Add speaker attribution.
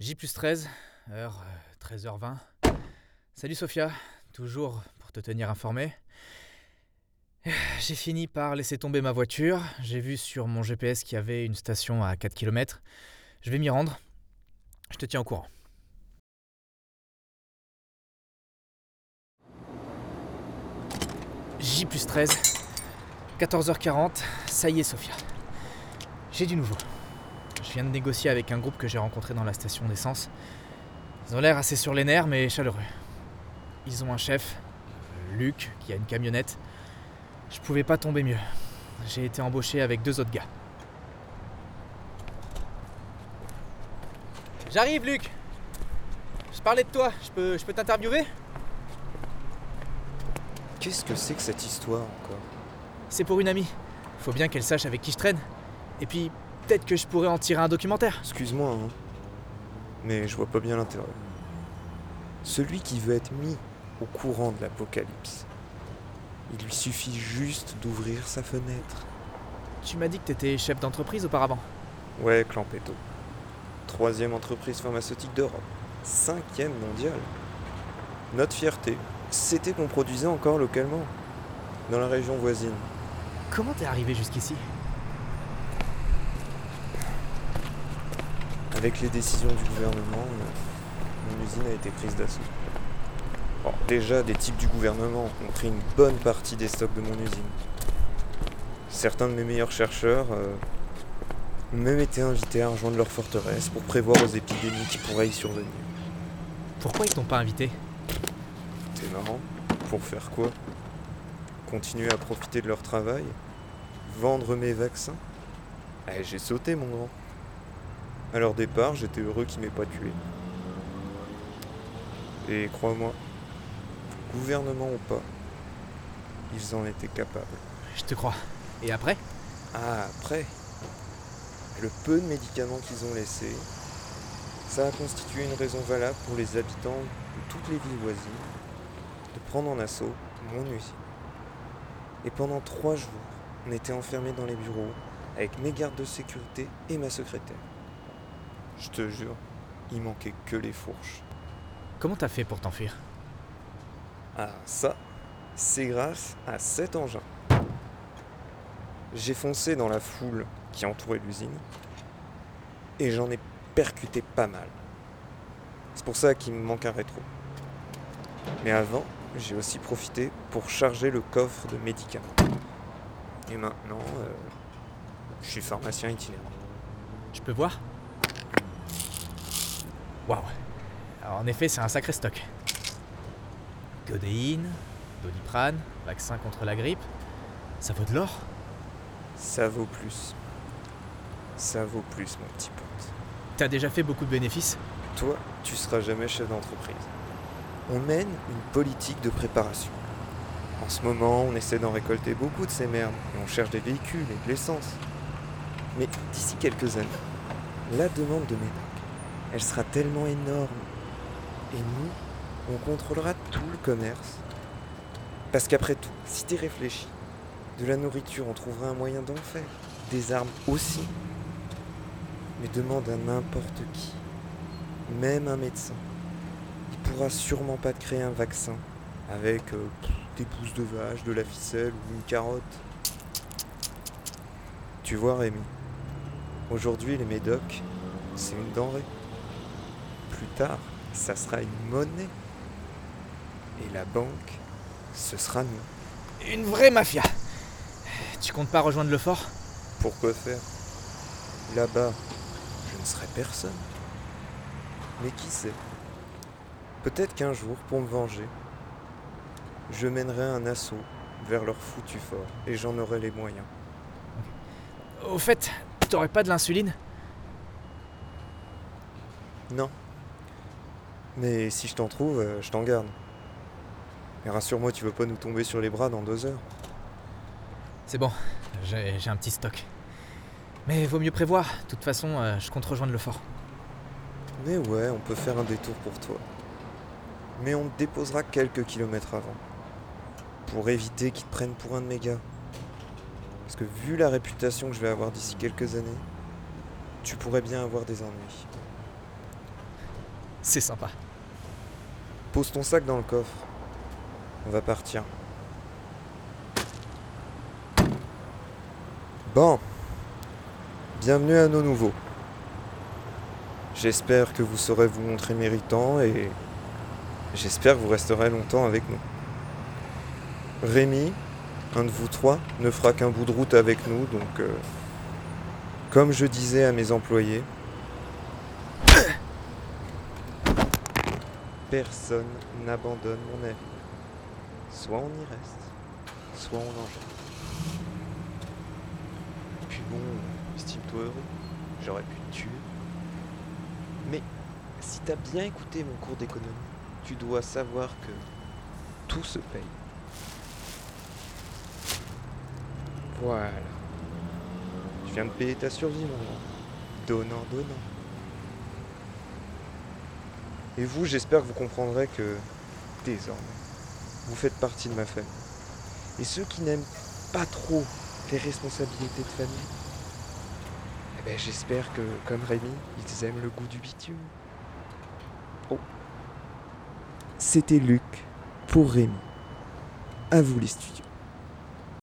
Speaker 1: J plus 13, heure euh, 13h20. Salut Sophia, toujours pour te tenir informé. J'ai fini par laisser tomber ma voiture. J'ai vu sur mon GPS qu'il y avait une station à 4 km. Je vais m'y rendre. Je te tiens au courant. J plus 13, 14h40, ça y est Sophia. J'ai du nouveau. Je viens de négocier avec un groupe que j'ai rencontré dans la station d'essence. Ils ont l'air assez sur les nerfs mais chaleureux. Ils ont un chef, Luc, qui a une camionnette. Je pouvais pas tomber mieux. J'ai été embauché avec deux autres gars. J'arrive Luc Je parlais de toi, je peux, je peux t'interviewer?
Speaker 2: Qu'est-ce que c'est que cette histoire encore?
Speaker 1: C'est pour une amie. Faut bien qu'elle sache avec qui je traîne. Et puis, peut-être que je pourrais en tirer un documentaire.
Speaker 2: Excuse-moi, hein. Mais je vois pas bien l'intérêt. Celui qui veut être mis au courant de l'apocalypse, il lui suffit juste d'ouvrir sa fenêtre.
Speaker 1: Tu m'as dit que t'étais chef d'entreprise auparavant.
Speaker 2: Ouais, Clampetto. Troisième entreprise pharmaceutique d'Europe. Cinquième mondiale. Notre fierté, c'était qu'on produisait encore localement. Dans la région voisine.
Speaker 1: Comment t'es arrivé jusqu'ici?
Speaker 2: Avec les décisions du gouvernement, euh, mon usine a été prise d'assaut. Bon, déjà, des types du gouvernement ont pris une bonne partie des stocks de mon usine. Certains de mes meilleurs chercheurs euh, ont même été invités à rejoindre leur forteresse pour prévoir aux épidémies qui pourraient y survenir.
Speaker 1: Pourquoi ils t'ont pas invité?
Speaker 2: C'est marrant. Pour faire quoi? Continuer à profiter de leur travail? Vendre mes vaccins? Eh, j'ai sauté, mon grand. À leur départ, j'étais heureux qu'ils m'aient pas tué. Et crois-moi, gouvernement ou pas, ils en étaient capables.
Speaker 1: Je te crois. Et après?
Speaker 2: Ah, après Le peu de médicaments qu'ils ont laissés, ça a constitué une raison valable pour les habitants de toutes les villes voisines de prendre en assaut mon usine. Et pendant trois jours, on était enfermés dans les bureaux avec mes gardes de sécurité et ma secrétaire. Je te jure, il manquait que les fourches.
Speaker 1: Comment t'as fait pour t'enfuir?
Speaker 2: Ah, ça, c'est grâce à cet engin. J'ai foncé dans la foule qui entourait l'usine et j'en ai percuté pas mal. C'est pour ça qu'il me manque un rétro. Mais avant, j'ai aussi profité pour charger le coffre de médicaments. Et maintenant, euh, je suis pharmacien itinérant.
Speaker 1: Je peux voir? Waouh Alors, En effet, c'est un sacré stock. Codéine, doliprane, vaccin contre la grippe. Ça vaut de l'or?
Speaker 2: Ça vaut plus. Ça vaut plus, mon petit pote.
Speaker 1: T'as déjà fait beaucoup de bénéfices?
Speaker 2: Toi, tu seras jamais chef d'entreprise. On mène une politique de préparation. En ce moment, on essaie d'en récolter beaucoup de ces merdes et on cherche des véhicules et de l'essence. Mais d'ici quelques années, la demande de médoc, elle sera tellement énorme. Et nous, on contrôlera tout le commerce. Parce qu'après tout, si t'es réfléchi, de la nourriture, on trouvera un moyen d'en faire. Des armes aussi. Mais demande à n'importe qui, même un médecin, il pourra sûrement pas te créer un vaccin avec euh, des pousses de vache, de la ficelle ou une carotte. Tu vois Rémi, aujourd'hui les médocs, c'est une denrée. Plus tard, ça sera une monnaie. Et la banque, ce sera nous.
Speaker 1: Une vraie mafia Tu comptes pas rejoindre le fort?
Speaker 2: Pourquoi faire? Là-bas, je ne serai personne. Mais qui sait? Peut-être qu'un jour, pour me venger, je mènerai un assaut vers leur foutu fort et j'en aurai les moyens.
Speaker 1: Au fait, t'aurais pas de l'insuline?
Speaker 2: Non. Mais si je t'en trouve, euh, je t'en garde. Et rassure-moi, tu veux pas nous tomber sur les bras dans deux heures.
Speaker 1: C'est bon, j'ai j'ai un petit stock. Mais vaut mieux prévoir, de toute façon, euh, je compte rejoindre le fort.
Speaker 2: Mais ouais, on peut faire un détour pour toi. Mais on te déposera quelques kilomètres avant. Pour éviter qu'ils te prennent pour un de mes gars. Parce que vu la réputation que je vais avoir d'ici quelques années, tu pourrais bien avoir des ennuis.
Speaker 1: C'est sympa.
Speaker 2: Pose ton sac dans le coffre. On va partir. Bon. Bienvenue à nos nouveaux. J'espère que vous saurez vous montrer méritant et j'espère que vous resterez longtemps avec nous. Rémi, un de vous trois, ne fera qu'un bout de route avec nous, donc euh, comme je disais à mes employés, personne n'abandonne mon navire. Soit on y reste, soit on en jette. Puis bon, estime-toi heureux, j'aurais pu te tuer. Mais si t'as bien écouté mon cours d'économie, tu dois savoir que tout se paye. Voilà. Tu viens de payer ta survie, mon grand. Donnant, donnant. Et vous, j'espère que vous comprendrez que, désormais, vous faites partie de ma famille. Et ceux qui n'aiment pas trop les responsabilités de famille, eh ben, j'espère que, comme Rémi, ils aiment le goût du bitume. Oh. C'était Luc pour Rémi. À vous les studios.